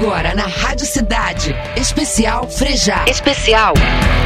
Agora na Rádio Cidade. Especial Frejá. Especial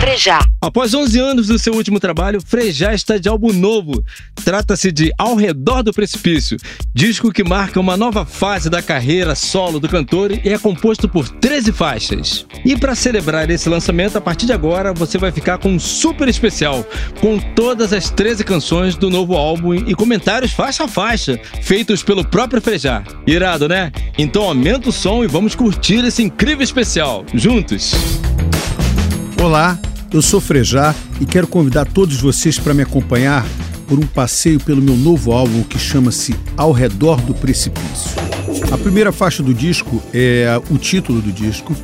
Frejá. Após 11 anos do seu último trabalho, Frejá está de álbum novo. Trata-se de Ao Redor do Precipício, disco que marca uma nova fase da carreira solo do cantor e é composto por 13 faixas. E para celebrar esse lançamento, a partir de agora você vai ficar com um super especial, com todas as 13 canções do novo álbum e comentários faixa a faixa, feitos pelo próprio Frejá. Irado, né? Então aumenta o som e vamos curtir esse incrível especial. Juntos! Olá, eu sou Frejá e quero convidar todos vocês para me acompanhar por um passeio pelo meu novo álbum que chama-se Ao Redor do Precipício. A primeira faixa do disco é o título do disco,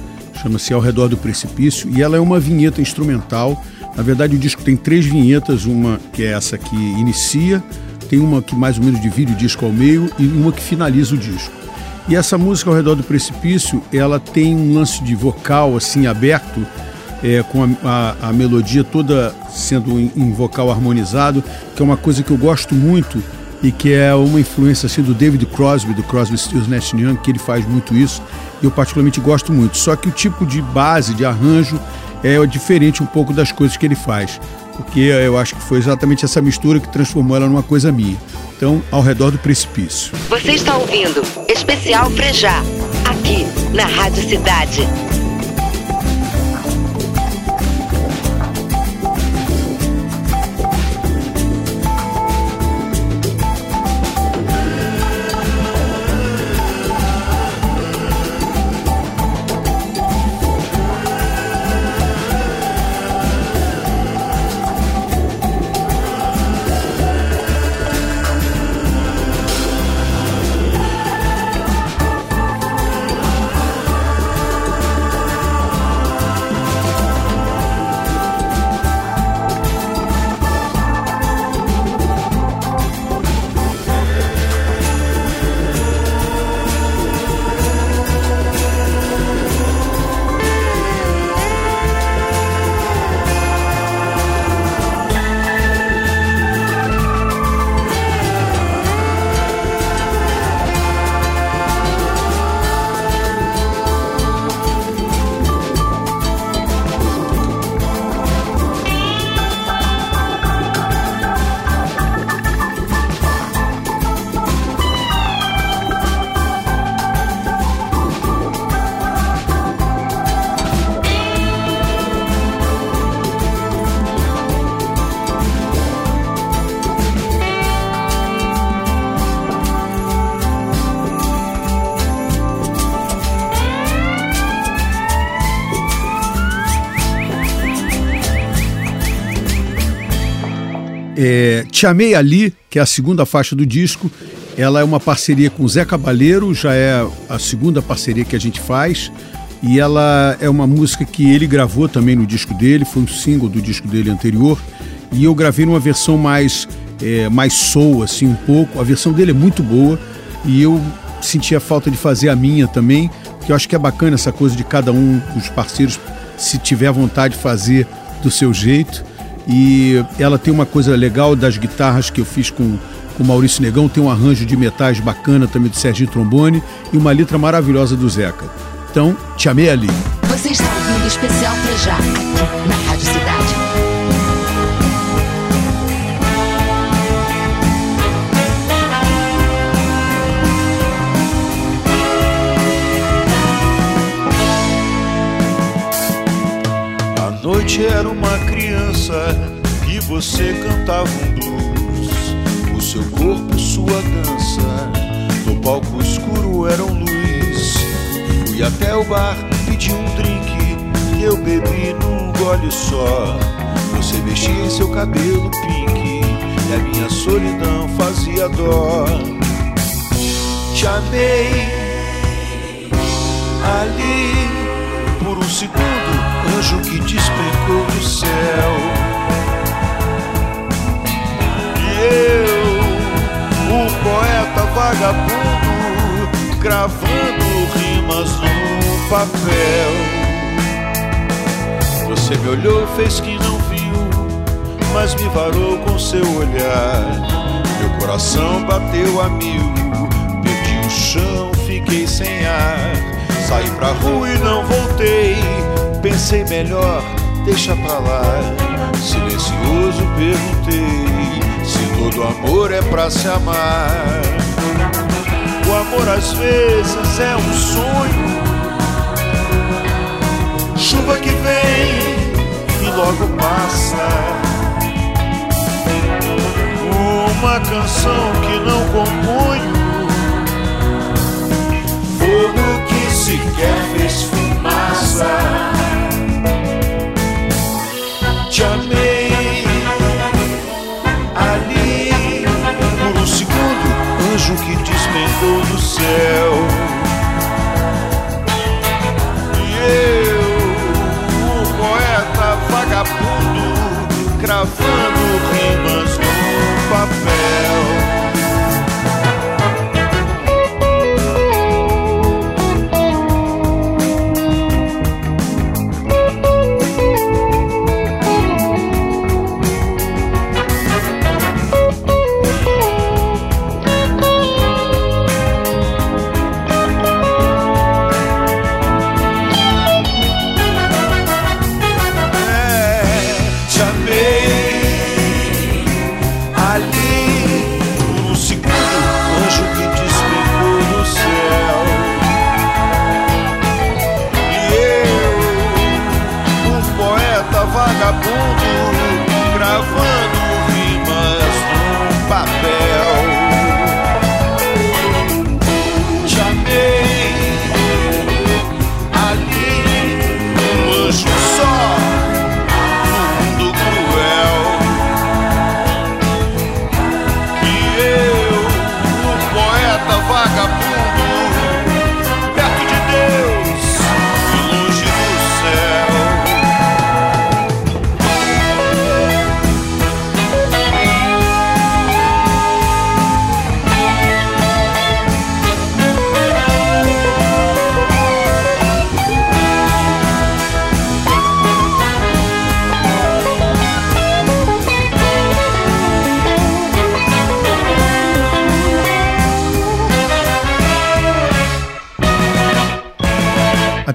chama-se Ao Redor do Precipício, e ela é uma vinheta instrumental. Na verdade, o disco tem três vinhetas, uma que é essa que inicia, tem uma que mais ou menos divide o disco ao meio e uma que finaliza o disco. E essa música ao redor do precipício, ela tem um lance de vocal assim aberto, é, com a, a, a, melodia toda sendo em, em, vocal harmonizado, que é uma coisa que eu gosto muito e que é uma influência assim do David Crosby, do Crosby, Stills Nash Young, que ele faz muito isso. E eu particularmente gosto muito. Só que o tipo de base, de arranjo, é diferente um pouco das coisas que ele faz, porque eu acho que foi exatamente essa mistura que transformou ela numa coisa minha. Então, ao redor do precipício. Você está ouvindo Especial Frejá, aqui na Rádio Cidade. Te Amei Ali, que é a segunda faixa do disco, ela é uma parceria com Zé Cabaleiro, já é a segunda parceria que a gente faz. E ela é uma música que ele gravou também no disco dele, foi um single do disco dele anterior. E eu gravei numa versão mais, é, mais soul, assim, um pouco. A versão dele é muito boa e eu senti a falta de fazer a minha também, que eu acho que é bacana essa coisa de cada um dos parceiros, se tiver vontade de fazer do seu jeito. E ela tem uma coisa legal das guitarras que eu fiz com o Maurício Negão, tem um arranjo de metais bacana também do Serginho Trombone e uma letra maravilhosa do Zeca. Então, te amei ali. Você está ouvindo especial Frejá, aqui na Rádio Cidade. Noite era uma criança e você cantava um blues. O seu corpo, sua dança, no palco escuro eram luz. Fui até o bar, pedi um drink eu bebi num gole só. Você mexia seu cabelo pink e a minha solidão fazia dó. Te amei ali por um segundo, anjo que despencou do céu. E eu, o poeta vagabundo, gravando rimas no papel. Você me olhou, fez que não viu, mas me varou com seu olhar. Meu coração bateu a mil, perdi o chão, fiquei sem ar. Saí pra rua e não voltei. Pensei melhor, deixa pra lá. Silencioso perguntei se todo amor é pra se amar. O amor às vezes é um sonho. Chuva que vem e logo passa. Uma canção que não componho. Fogo que sequer fez Te amei ali por um segundo, anjo que despencou do céu. E eu, o poeta vagabundo, cravando rimas no papel.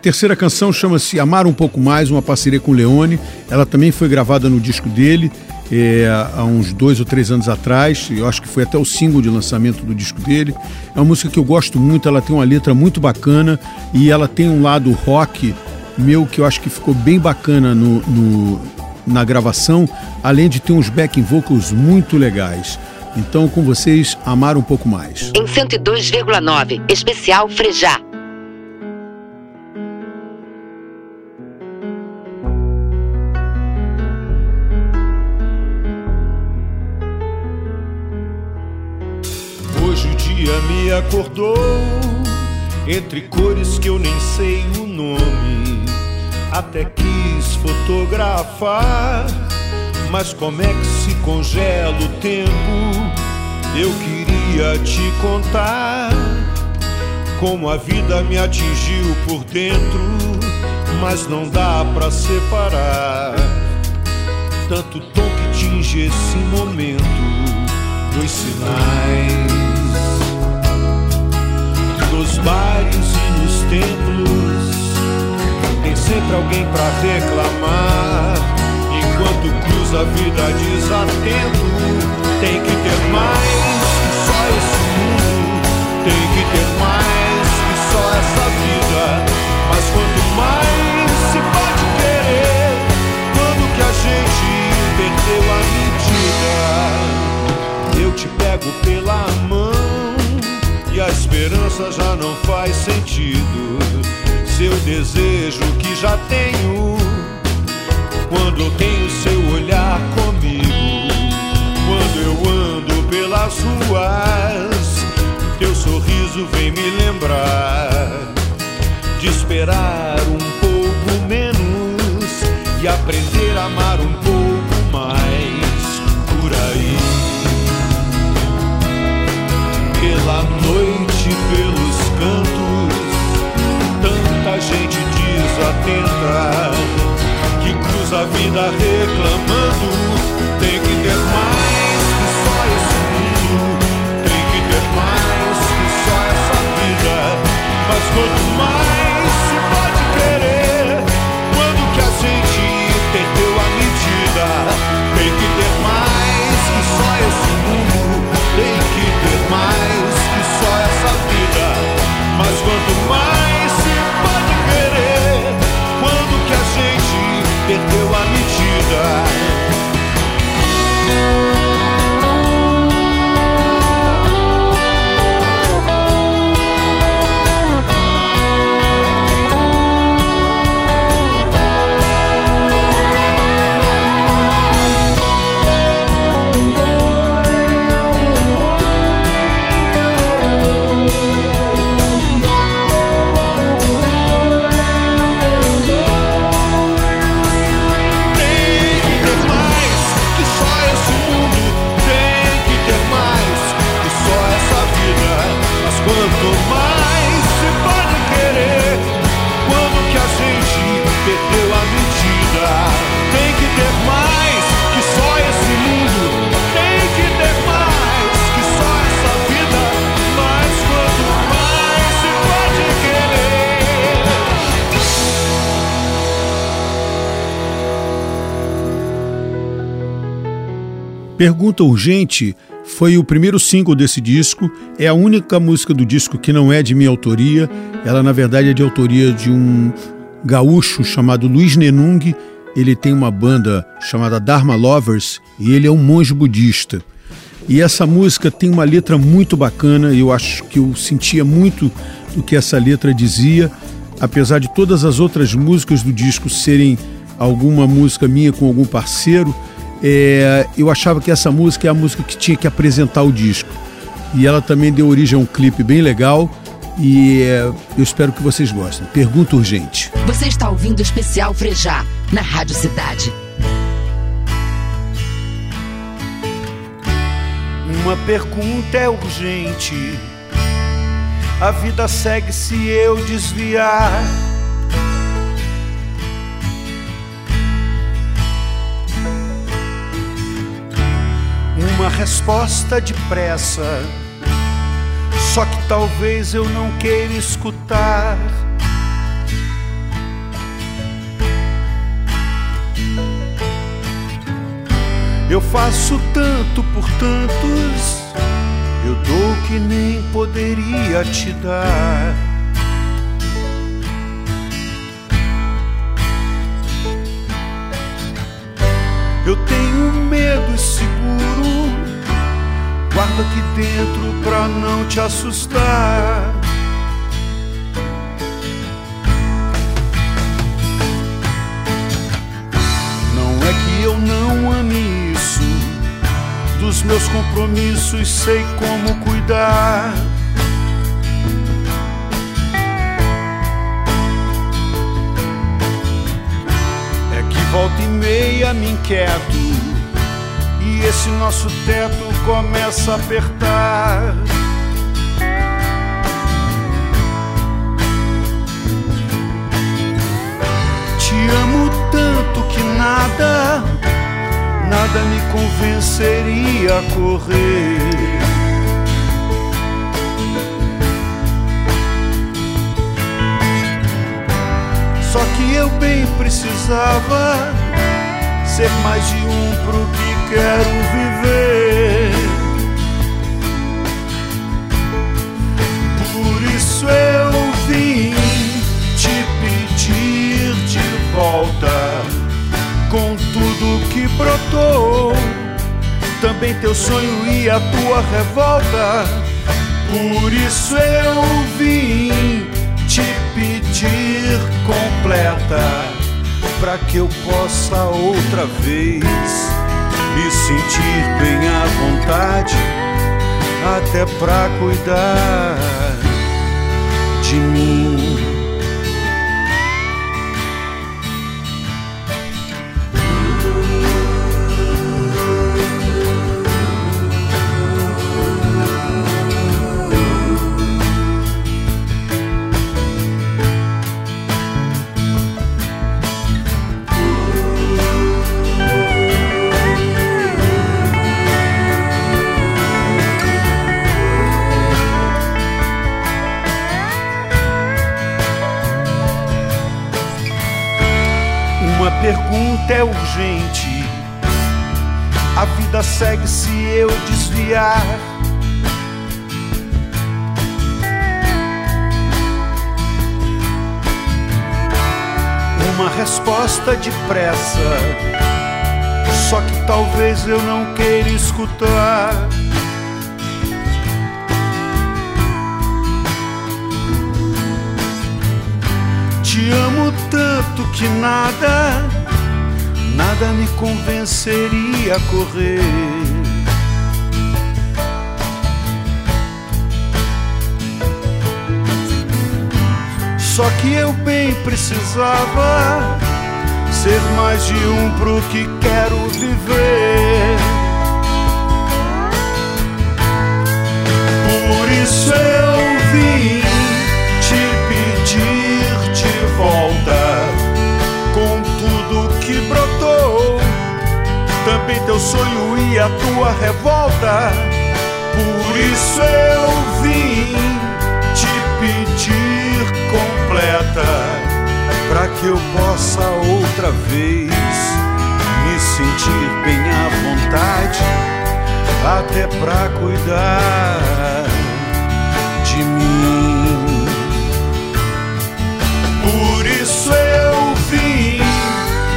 Terceira canção chama-se Amar um Pouco Mais, uma parceria com o Leone. Ela também foi gravada no disco dele é, há uns dois ou três anos atrás. Eu acho que foi até o single de lançamento do disco dele. É uma música que eu gosto muito, ela tem uma letra muito bacana e ela tem um lado rock meu que eu acho que ficou bem bacana no, no- na gravação, além de ter uns backing vocals muito legais. Então, com vocês, Amar um Pouco Mais. Em 102,9, especial Frejá. Hoje o dia me acordou entre cores que eu nem sei o nome. Até quis fotografar, mas como é que se congela o tempo? Eu queria te contar como a vida me atingiu por dentro, mas não dá pra separar tanto tom que tinge esse momento dos sinais nos bares e nos templos. Tem sempre alguém pra reclamar. Enquanto cruza a vida desatento tem que ter mais que só esse mundo. Tem que ter mais que só essa vida. Mas quanto mais se pode querer quando que a gente perdeu a medida? Eu te pego pela mão a esperança já não faz sentido. Seu desejo que já tenho quando eu tenho seu olhar comigo. Quando eu ando pelas ruas, teu sorriso vem me lembrar de esperar um pouco menos e aprender a amar um pouco mais gente desatenta que cruza a vida reclamando. Tem que ter mais que só esse mundo, tem que ter mais que só essa vida. Mas quanto mais se pode querer, quando que a gente perdeu a medida? Tem que ter mais que só esse mundo, tem que ter mais. sure Pergunta Urgente foi o primeiro single desse disco. É a única música do disco que não é de minha autoria. Ela, na verdade, é de autoria de um gaúcho chamado Luiz Nenung. Ele tem uma banda chamada Dharma Lovers e ele é um monge budista. E essa música tem uma letra muito bacana, eu acho que eu sentia muito do que essa letra dizia, apesar de todas as outras músicas do disco serem alguma música minha com algum parceiro, é, eu achava que essa música é a música que tinha que apresentar o disco. E ela também deu origem a um clipe bem legal. E é, eu espero que vocês gostem. Pergunta urgente. Você está ouvindo o especial Frejá, na Rádio Cidade. Uma pergunta é urgente. A vida segue se eu desviar. Uma resposta depressa. Só que talvez eu não queira escutar. Eu faço tanto por tantos, eu dou que nem poderia te dar. Eu tenho guarda aqui dentro pra não te assustar. Não é que eu não ame isso, dos meus compromissos sei como cuidar. É que volta e meia me inquieto e esse nosso teto começa a apertar. Te amo tanto que nada, nada me convenceria a correr. Só que eu bem precisava ser mais de um pro que quero viver. Isso eu vim te pedir de volta com tudo que brotou. Também teu sonho e a tua revolta. Por isso eu vim te pedir completa para que eu possa outra vez me sentir bem à vontade, até pra cuidar de mim. Resposta depressa. Só que talvez eu não queira escutar. Te amo tanto que nada, nada me convenceria a correr. Só que eu bem precisava ser mais de um pro que quero viver. Por isso eu vim te pedir de volta com tudo que brotou. Também teu sonho e a tua revolta. Por isso eu vim te pedir completa para que eu possa outra vez me sentir bem à vontade, até pra cuidar de mim. Por isso eu vim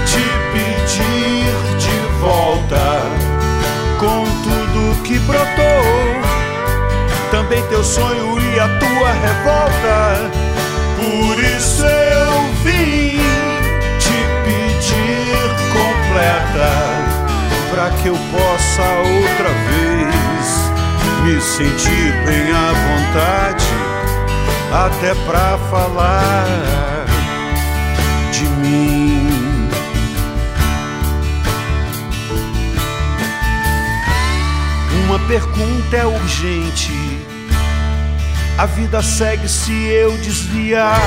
te pedir de volta com tudo que brotou, também teu sonho e a tua revolta. Por isso eu vim completa para que eu possa outra vez me sentir bem à vontade, até para falar de mim. Uma pergunta é urgente. A vida segue se eu desviar.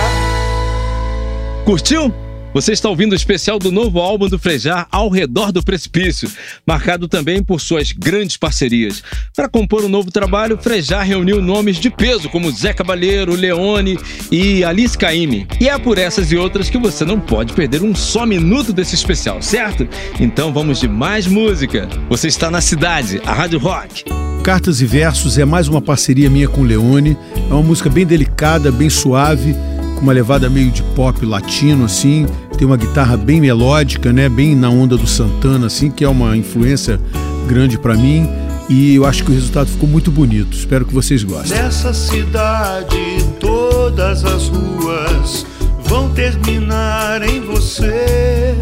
Curtiu? Você está ouvindo o especial do novo álbum do Frejar Ao Redor do Precipício, marcado também por suas grandes parcerias. Para compor o um novo trabalho, Frejar reuniu nomes de peso como Zé Cabaleiro, Leone e Alice Caymmi. E é por essas e outras que você não pode perder um só minuto desse especial, certo? Então vamos de mais música. Você está na cidade, a Rádio Rock. Cartas e Versos é mais uma parceria minha com Leone. É uma música bem delicada, bem suave com uma levada meio de pop latino, assim. Tem uma guitarra bem melódica, né? Bem na onda do Santana, assim, que é uma influência grande para mim. E eu acho que o resultado ficou muito bonito. Espero que vocês gostem. Nessa cidade, todas as ruas vão terminar em você.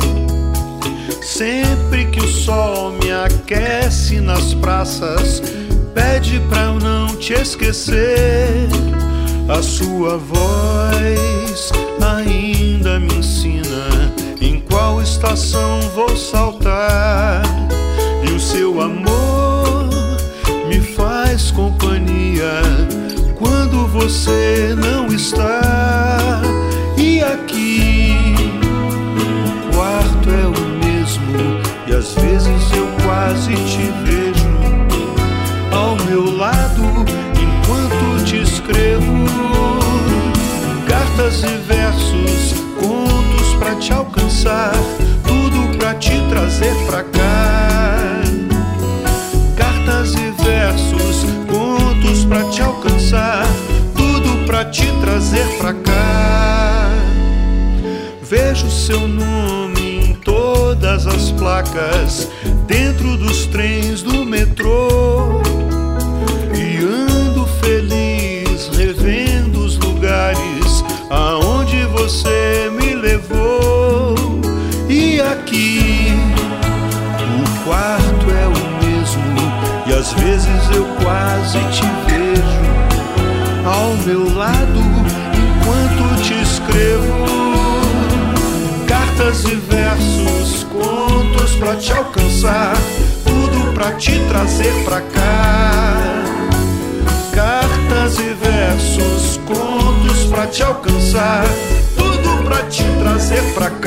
Sempre que o sol me aquece nas praças, pede pra eu não te esquecer. A sua voz ainda me ensina em qual estação vou saltar. E o seu amor me faz companhia quando você não está. E aqui o quarto é o mesmo, e às vezes eu quase te vejo cartas e versos, contos pra te alcançar, tudo pra te trazer pra cá. Cartas e versos, contos pra te alcançar, tudo pra te trazer pra cá. Vejo seu nome em todas as placas, dentro dos trens do metrô. Levou. E aqui o quarto é o mesmo, e às vezes eu quase te vejo ao meu lado enquanto te escrevo cartas e versos, contos pra te alcançar, tudo pra te trazer pra cá. Cartas e versos, contos pra te alcançar, trazer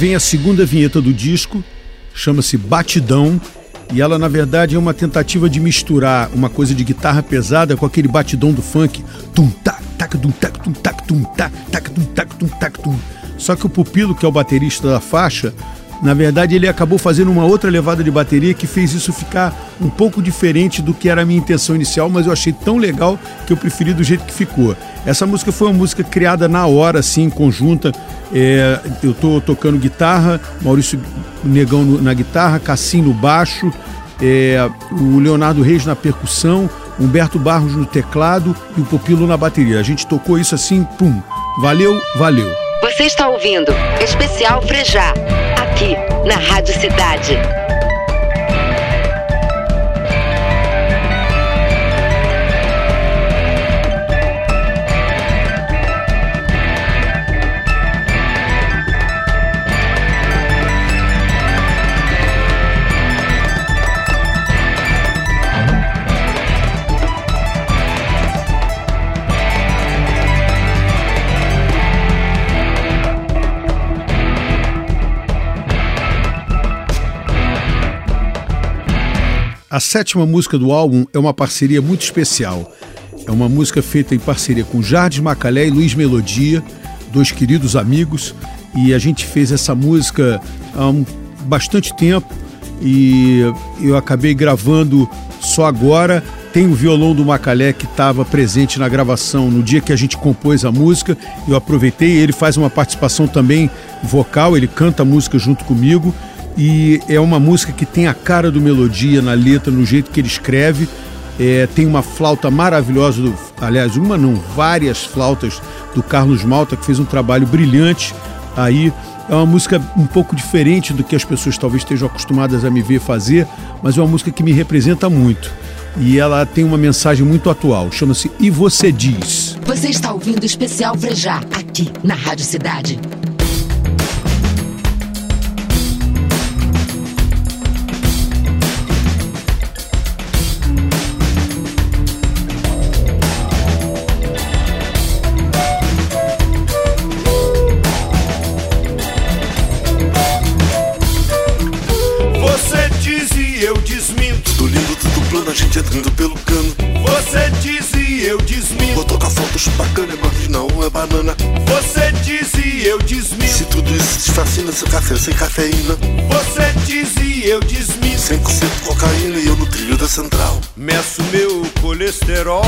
vem a segunda vinheta do disco, chama-se Batidão, e ela na verdade é uma tentativa de misturar uma coisa de guitarra pesada com aquele batidão do funk, tum tac tac tum tac tum tac tum tac tac tum tac tum tac tum. Só que o Pupilo, que é o baterista da faixa, Na verdade, ele acabou fazendo uma outra levada de bateria que fez isso ficar um pouco diferente do que era a minha intenção inicial, mas eu achei tão legal que eu preferi do jeito que ficou. Essa música foi uma música criada na hora, assim, conjunta. É, eu estou tocando guitarra, Maurício Negão na guitarra, Cassim no baixo, é, o Leonardo Reis na percussão, Humberto Barros no teclado e o Popilo na bateria. A gente tocou isso assim, pum. Valeu, valeu. Você está ouvindo Especial Frejá, aqui na Rádio Cidade. A sétima música do álbum é uma parceria muito especial. É uma música feita em parceria com Jardim Macalé e Luiz Melodia, dois queridos amigos, e a gente fez essa música há um, bastante tempo e eu acabei gravando só agora. Tem o violão do Macalé que estava presente na gravação no dia que a gente compôs a música. Eu aproveitei, ele faz uma participação também vocal, ele canta a música junto comigo e é uma música que tem a cara do melodia na letra, no jeito que ele escreve. É, tem uma flauta maravilhosa, do, aliás, uma não, várias flautas do Carlos Malta, que fez um trabalho brilhante aí. É uma música um pouco diferente do que as pessoas talvez estejam acostumadas a me ver fazer, mas é uma música que me representa muito. E ela tem uma mensagem muito atual, chama-se E Você Diz. Você está ouvindo o especial Frejá, aqui na Rádio Cidade. Fascina, seu café sem cafeína. Você diz e eu desminto. 100% cocaína e eu no trilho da central. Meço meu colesterol.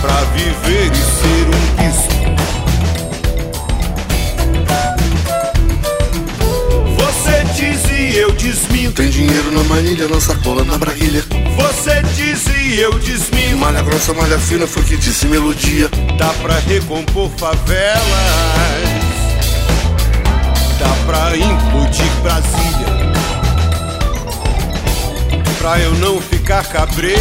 Pra viver e ser um bispo. Você diz e eu desminto. Tem dinheiro na manilha, na sacola, na braguilha. Você diz e eu desminto. Malha grossa, malha fina, foi que disse melodia. Dá pra recompor favelas. Dá pra implodir Brasília. Pra eu não ficar cabreiro.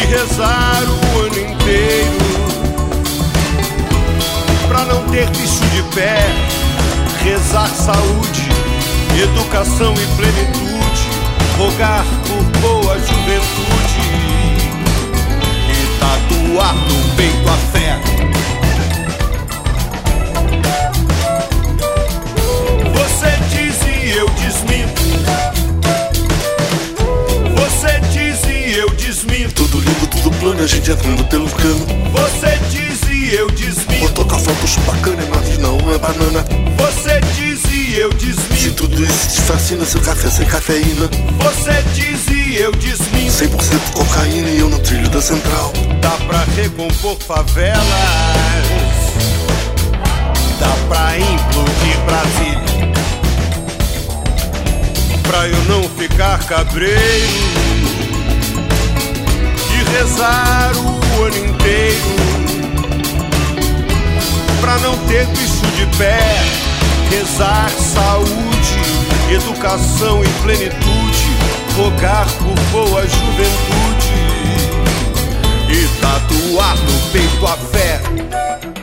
E rezar o ano inteiro. Pra não ter bicho de pé rezar saúde, educação e plenitude, rogar por boa juventude e tatuar no peito a fé. Você diz e eu desminto. Você diz e eu desminto. Tudo lindo, tudo plano, a gente entrando pelo cano. Você diz e eu desminto. Vou tocar fotos bacana, mas não é banana. Você e eu desminto. Se tudo isso te fascina, seu café sem cafeína. Você diz e eu desminto. 100% cocaína e eu no trilho da central. Dá pra recompor favelas. Dá pra implodir Brasília. Pra eu não ficar cabreiro. E rezar o ano inteiro pra não ter bicho de pé, rezar saúde, educação e plenitude, rogar por boa juventude e tatuar no peito a fé.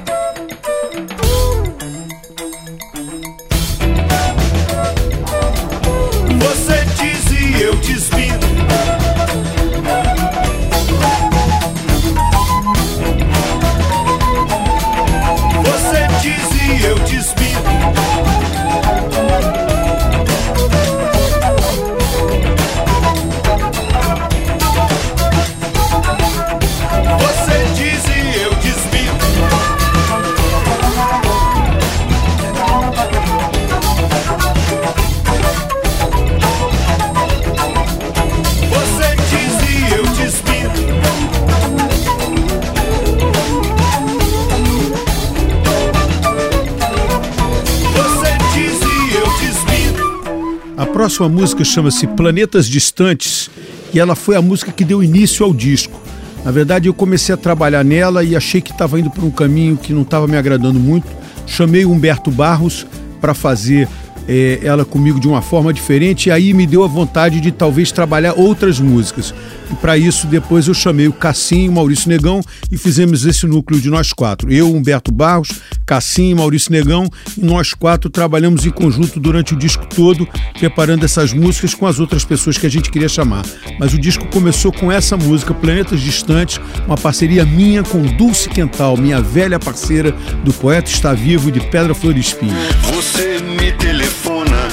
Próxima música chama-se Planetas Distantes e ela foi a música que deu início ao disco. Na verdade, eu comecei a trabalhar nela e achei que estava indo por um caminho que não estava me agradando muito. Chamei o Humberto Barros para fazer é, ela comigo de uma forma diferente, e aí me deu a vontade de talvez trabalhar outras músicas. E para isso, depois eu chamei o Cassim e o Maurício Negão e fizemos esse núcleo de nós quatro. Eu, Humberto Barros, Cassim e Maurício Negão, e nós quatro trabalhamos em conjunto durante o disco todo, preparando essas músicas com as outras pessoas que a gente queria chamar. Mas o disco começou com essa música, Planetas Distantes, uma parceria minha com Dulce Quental, minha velha parceira do Poeta Está Vivo de Pedra Flor Espinho. Você me telefona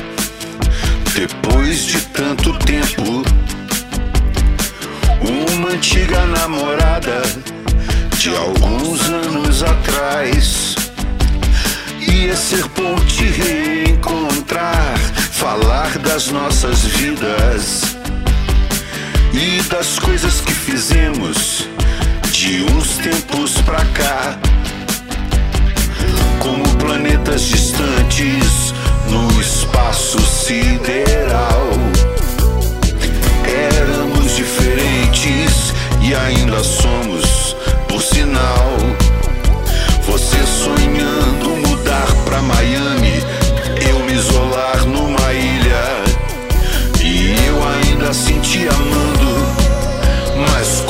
depois de tanto tempo. Uma antiga namorada de alguns anos atrás. Ia ser bom te reencontrar, falar das nossas vidas e das coisas que fizemos de uns tempos pra cá como planetas distantes no espaço sideral. Éramos diferentes e ainda somos, por sinal. Você sonhando mudar pra Miami, eu me isolar numa ilha. E eu ainda te amando, mas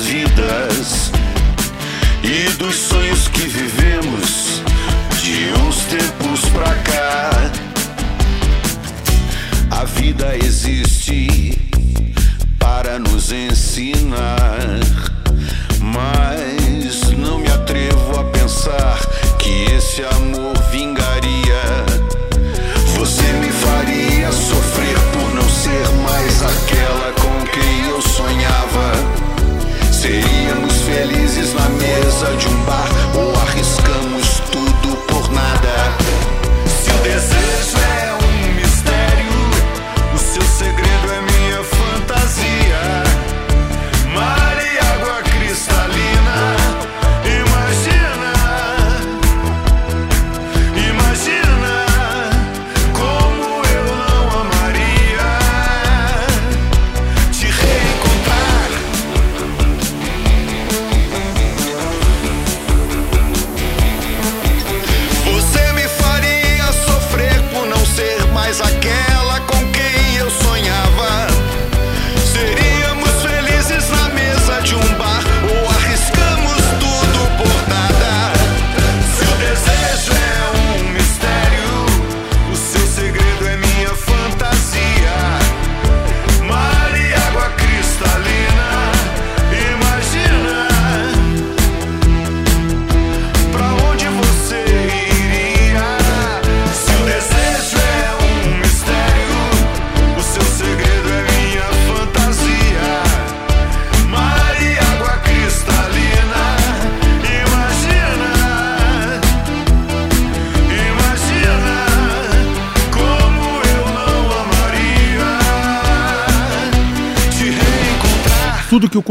vidas e dos sonhos que vivemos de uns tempos pra cá. A vida existe para nos ensinar, mas não me atrevo a pensar que esse amor vingaria. Seríamos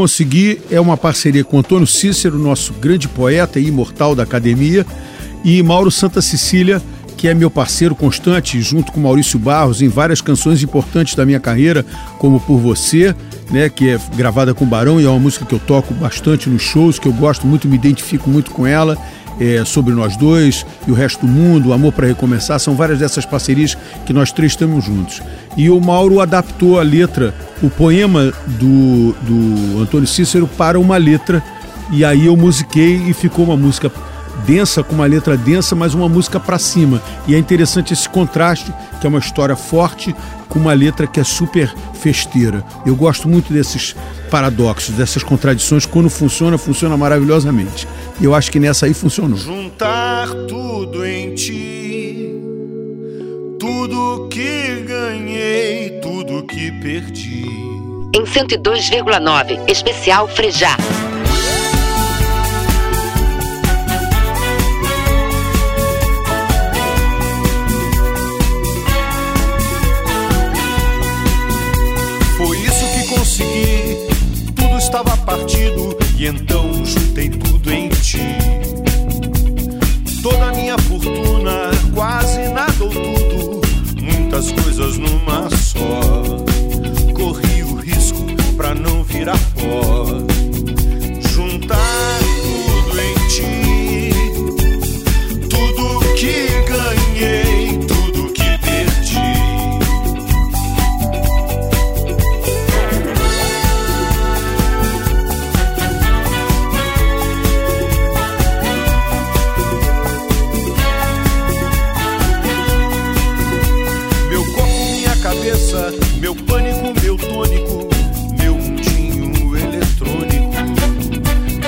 consegui é uma parceria com Antônio Cícero, nosso grande poeta e imortal da academia, e Mauro Santa Cecília, que é meu parceiro constante, junto com Maurício Barros, em várias canções importantes da minha carreira, como Por Você, né, que é gravada com Barão e é uma música que eu toco bastante nos shows, que eu gosto muito, me identifico muito com ela. É, sobre nós dois e o resto do mundo, Amor para Recomeçar, são várias dessas parcerias que nós três estamos juntos. E o Mauro adaptou a letra, o poema do, do Antônio Cícero para uma letra, e aí eu musiquei e ficou uma música densa, com uma letra densa, mas uma música para cima. E é interessante esse contraste, que é uma história forte com uma letra que é super festeira. Eu gosto muito desses paradoxos, dessas contradições. Quando funciona, funciona maravilhosamente. E eu acho que nessa aí funcionou. Juntar tudo em ti, tudo que ganhei, tudo que perdi. Em 102,9, especial Frejá. E então juntei tudo em ti. Toda a minha fortuna, quase nada ou tudo, muitas coisas numa só. Corri o risco pra não virar pó. Cabeça, meu pânico, meu tônico, meu mundinho eletrônico,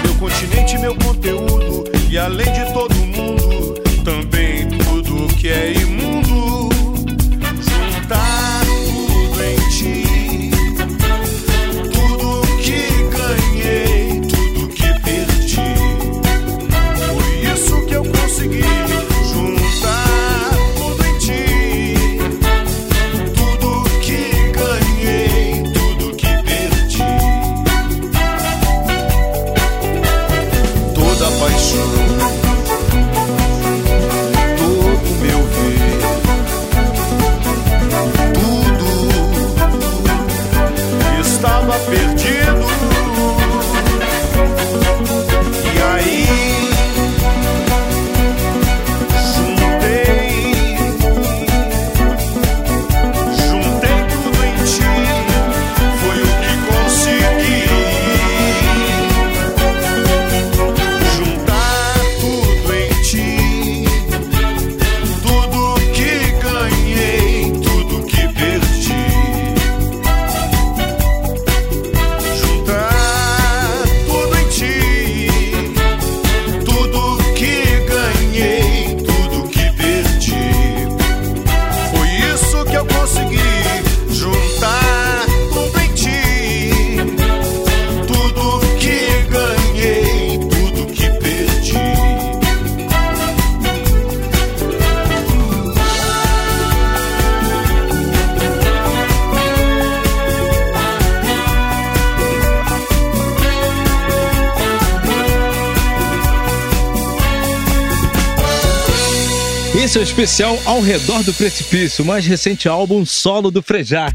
meu continente, meu conteúdo e além de todo Esse é o especial Ao Redor do Precipício, o mais recente álbum solo do Frejá.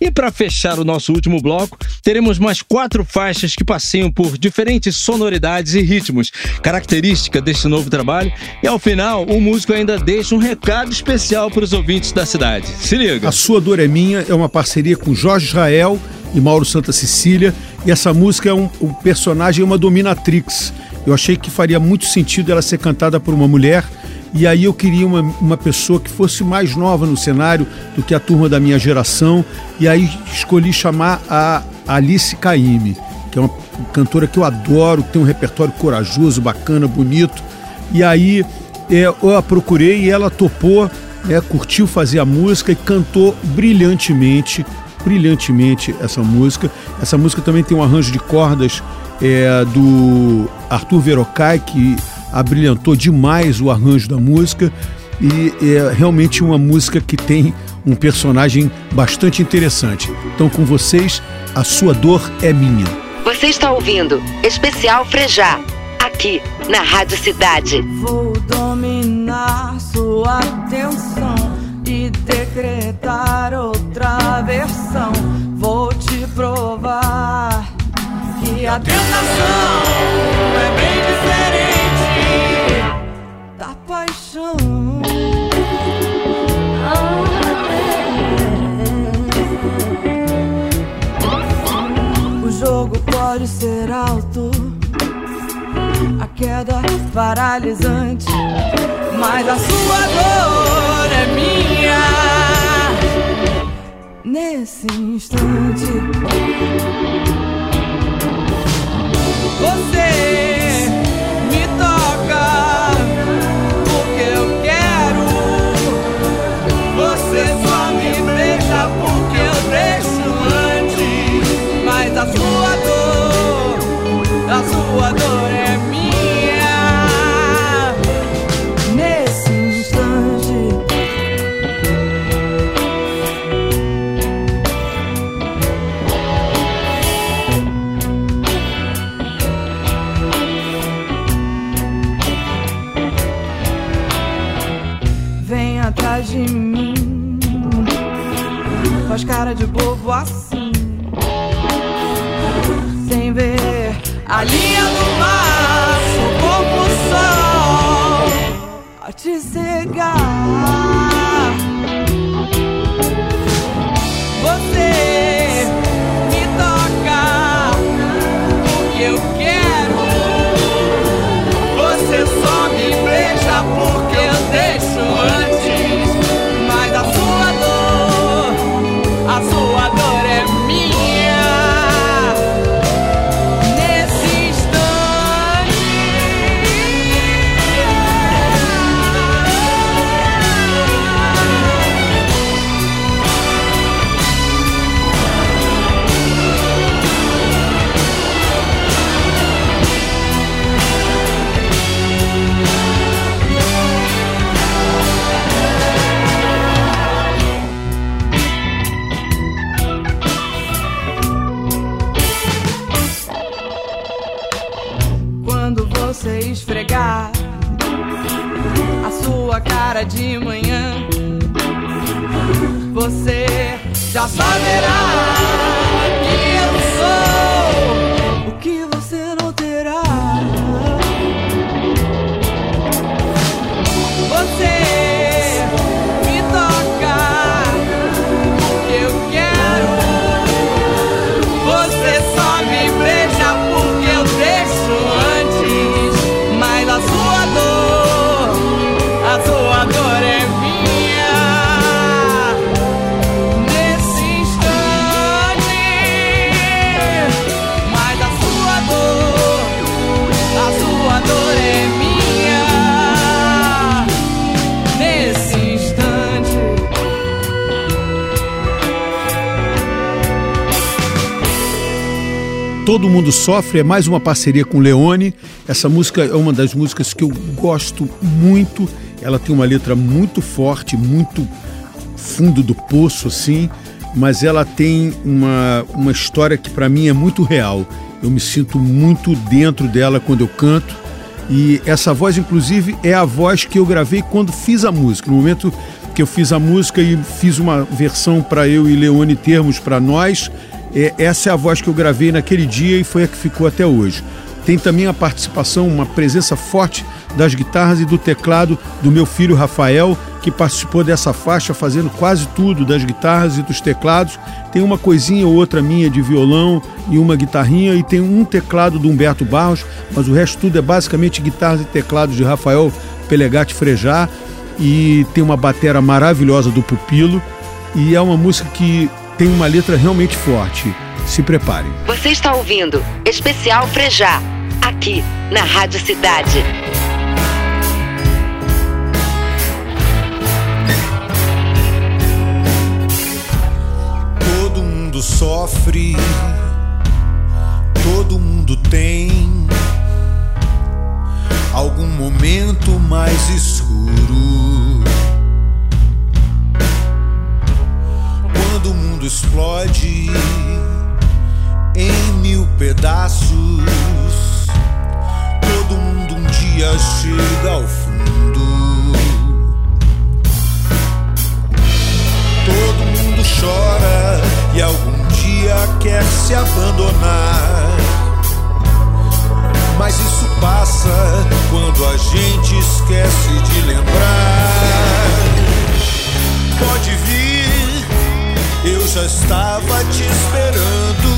E para fechar o nosso último bloco, teremos mais quatro faixas que passeiam por diferentes sonoridades e ritmos, característica deste novo trabalho. E ao final, o músico ainda deixa um recado especial para os ouvintes da cidade. Se liga. A Sua Dor é Minha é uma parceria com Jorge Israel e Mauro Santa Cecília. E essa música é um, o personagem é uma dominatrix. Eu achei que faria muito sentido ela ser cantada por uma mulher. E aí eu queria uma, uma pessoa que fosse mais nova no cenário do que a turma da minha geração. E aí escolhi chamar a Alice Caymmi, que é uma cantora que eu adoro, que tem um repertório corajoso, bacana, bonito. E aí é, eu a procurei e ela topou, né, curtiu fazer a música e cantou brilhantemente, brilhantemente essa música. Essa música também tem um arranjo de cordas é, do Arthur Verocai, que abrilhantou demais o arranjo da música e é realmente uma música que tem um personagem bastante interessante. Então, com vocês, A Sua Dor é Minha. Você está ouvindo Especial Frejá, aqui na Rádio Cidade. Vou dominar sua atenção e decretar outra paralisante, mas a sua dor é minha. Nesse instante, você me toca porque eu quero. Você só me beija porque eu deixo antes, mas a sua dor, bobo assim, sem ver a linha do mar, o sol a te cegar. Todo Mundo Sofre é mais uma parceria com Leone. Essa música é uma das músicas que eu gosto muito. Ela tem uma letra muito forte, muito fundo do poço, assim, mas ela tem uma, uma história que para mim é muito real. Eu me sinto muito dentro dela quando eu canto. E essa voz, inclusive, é a voz que eu gravei quando fiz a música. No momento que eu fiz a música e fiz uma versão para eu e Leone termos para nós, é, essa é a voz que eu gravei naquele dia e foi a que ficou até hoje. Tem também a participação, uma presença forte das guitarras e do teclado do meu filho Rafael, que participou dessa faixa fazendo quase tudo das guitarras e dos teclados. Tem uma coisinha ou outra minha de violão e uma guitarrinha e tem um teclado do Humberto Barros, mas o resto tudo é basicamente guitarras e teclados de Rafael Pelegatti Frejá e tem uma batera maravilhosa do Pupilo e é uma música que tem uma letra realmente forte. Se preparem. Você está ouvindo Especial Frejá, aqui na Rádio Cidade. Todo mundo sofre, todo mundo tem algum momento mais escuro. Explode em mil pedaços, todo mundo um dia chega ao fundo. Todo mundo chora e algum dia quer se abandonar. Mas isso passa quando a gente esquece de lembrar. Já estava te esperando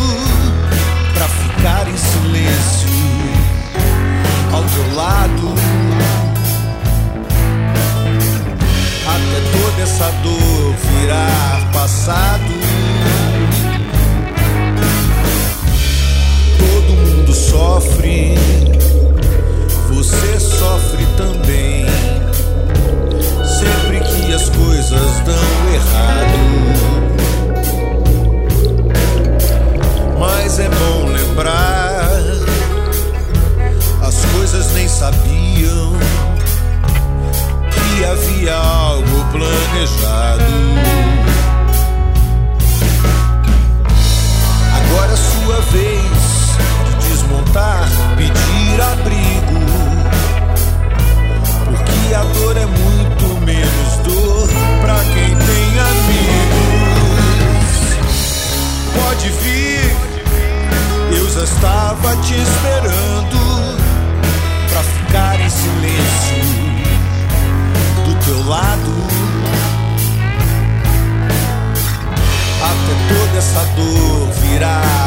pra ficar em silêncio. ao teu lado. Até toda essa dor virar passado. Todo mundo sofre, você sofre também. Sempre que as coisas dão errado. Mas é bom lembrar, as coisas nem sabiam que havia algo planejado. Agora é sua vez de desmontar, pedir abrigo. Porque a dor é muito menos dor pra quem tem amigos. Pode vir, eu já estava te esperando pra ficar em silêncio do teu lado. Até toda essa dor virar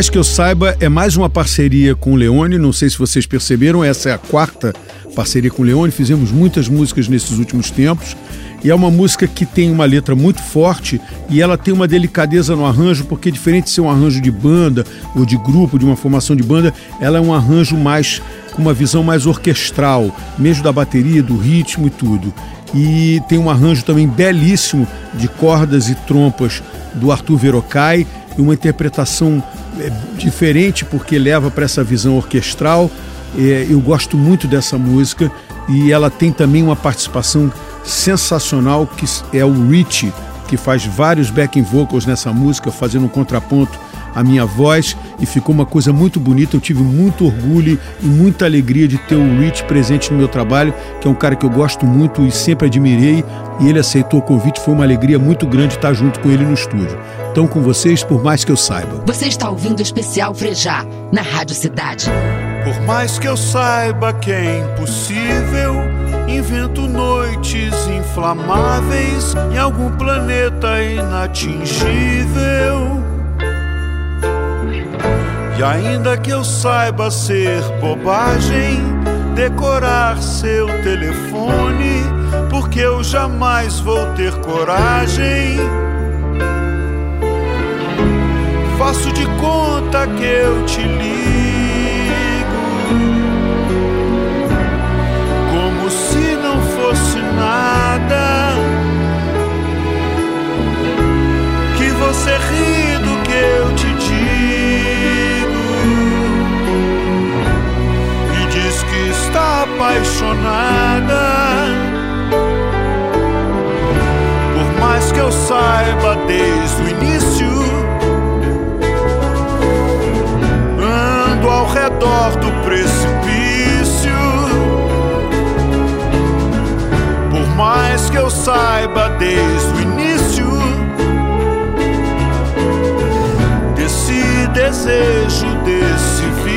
mais que eu saiba, é mais uma parceria com o Leone. Não sei se vocês perceberam, essa é a quarta parceria com o Leone. Fizemos muitas músicas nesses últimos tempos. E é uma música que tem uma letra muito forte e ela tem uma delicadeza no arranjo, porque diferente de ser um arranjo de banda ou de grupo, de uma formação de banda, ela é um arranjo mais com uma visão mais orquestral, mesmo da bateria, do ritmo e tudo. E tem um arranjo também belíssimo de cordas e trompas do Arthur Verocai uma interpretação é, diferente porque leva para essa visão orquestral. É, eu gosto muito dessa música e ela tem também uma participação sensacional que é o Rich, que faz vários backing vocals nessa música, fazendo um contraponto à minha voz e ficou uma coisa muito bonita. Eu tive muito orgulho e muita alegria de ter o Rich presente no meu trabalho, que é um cara que eu gosto muito e sempre admirei, e ele aceitou o convite. Foi uma alegria muito grande estar junto com ele no estúdio. Então, com vocês, por mais que eu saiba. Você está ouvindo o especial Frejá na Rádio Cidade. Por mais que eu saiba que é impossível, invento noites inflamáveis em algum planeta inatingível. E ainda que eu saiba ser bobagem, decorar seu telefone, porque eu jamais vou ter coragem. Faço de conta que eu te ligo, como se não fosse nada. Que você ri do que eu te digo e diz que está apaixonada. Por mais que eu saiba desde o redor do precipício. Por mais que eu saiba desde o início desse desejo, desse vício.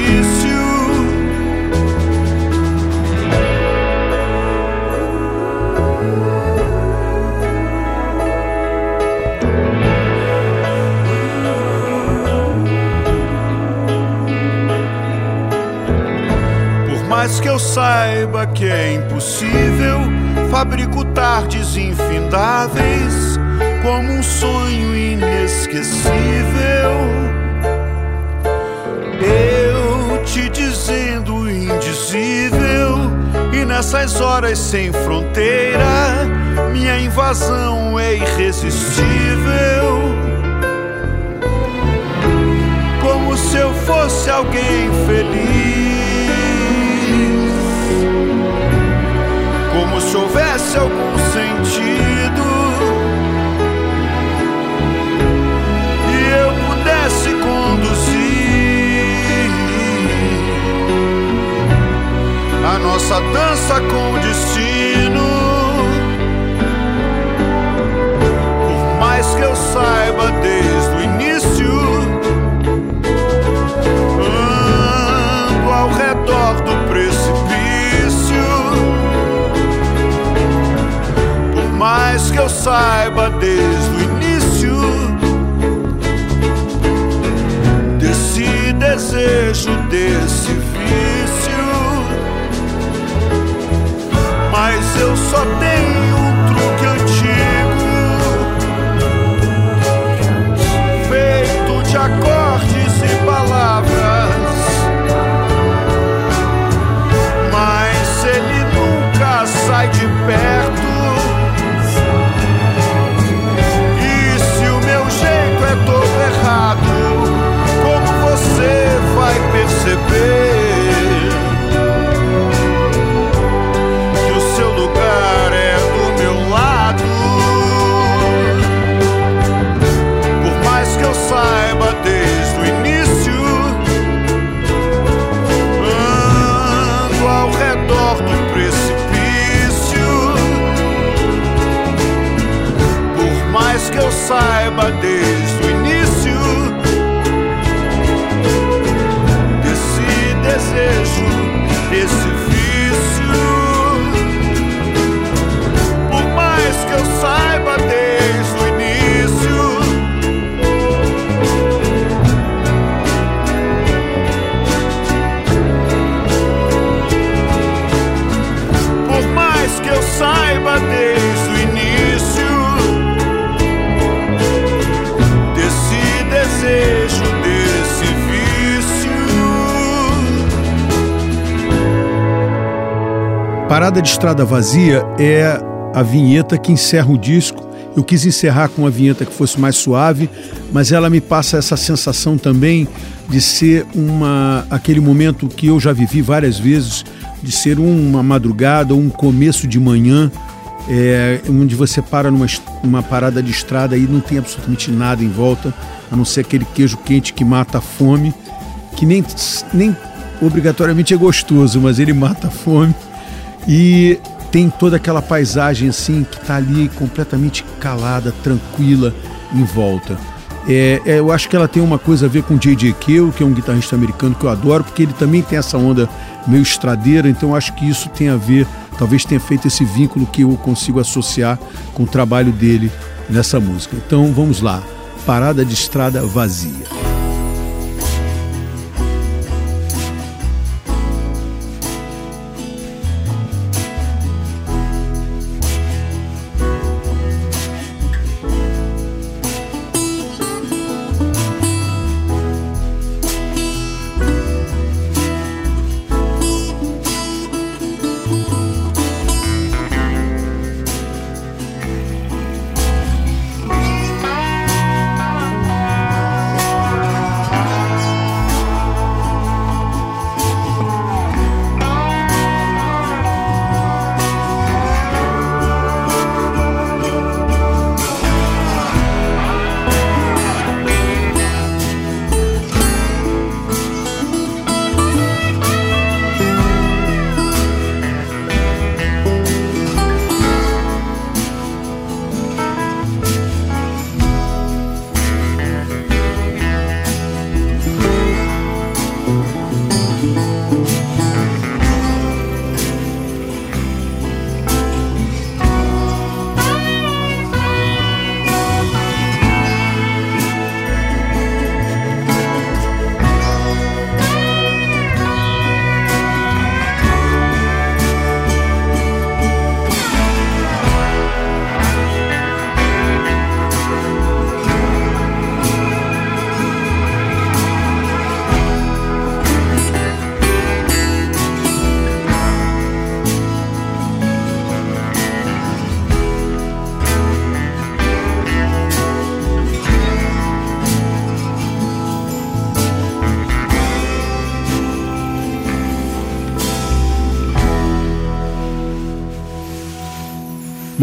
Mais que eu saiba que é impossível, fabrico tardes infindáveis como um sonho inesquecível. Eu impossível. E nessas horas sem fronteira, minha invasão é irresistível. Como se eu fosse alguém feliz. Houvesse algum sentido. E eu pudesse conduzir a nossa dança com destino. Por mais que eu saiba desde mais que eu saiba desde o início desse desejo, desse vício. Mas eu só tenho de Estrada Vazia é a vinheta que encerra o disco. Eu quis encerrar com uma vinheta que fosse mais suave, mas ela me passa essa sensação também de ser uma aquele momento que eu já vivi várias vezes, de ser uma madrugada, um começo de manhã, é, onde você para numa, numa parada de estrada e não tem absolutamente nada em volta, a não ser aquele queijo quente que mata a fome, que nem, nem obrigatoriamente é gostoso, mas ele mata a fome. E tem toda aquela paisagem assim que está ali completamente calada, tranquila em volta. É, é, eu acho que ela tem uma coisa a ver com J.J. Cale, que é um guitarrista americano que eu adoro, porque ele também tem essa onda meio estradeira, então acho que isso tem a ver, talvez tenha feito esse vínculo que eu consigo associar com o trabalho dele nessa música. Então vamos lá, Parada de Estrada Vazia.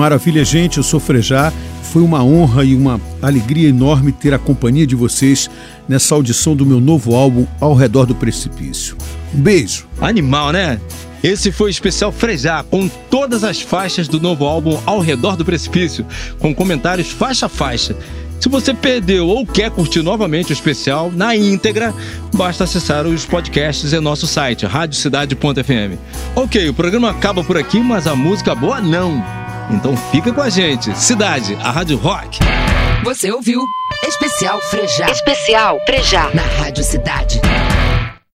Maravilha, gente, eu sou Frejá. Foi uma honra e uma alegria enorme ter a companhia de vocês nessa audição do meu novo álbum Ao Redor do Precipício. Um beijo. Animal, né? Esse foi o especial Frejá, com todas as faixas do novo álbum Ao Redor do Precipício, com comentários faixa a faixa. Se você perdeu ou quer curtir novamente o especial na íntegra, basta acessar os podcasts em nosso site, radiocidade.fm. Ok, o programa acaba por aqui, mas a música boa não. Então fica com a gente. Cidade, a Rádio Rock. Você ouviu Especial Frejá Especial Frejá. na Rádio Cidade.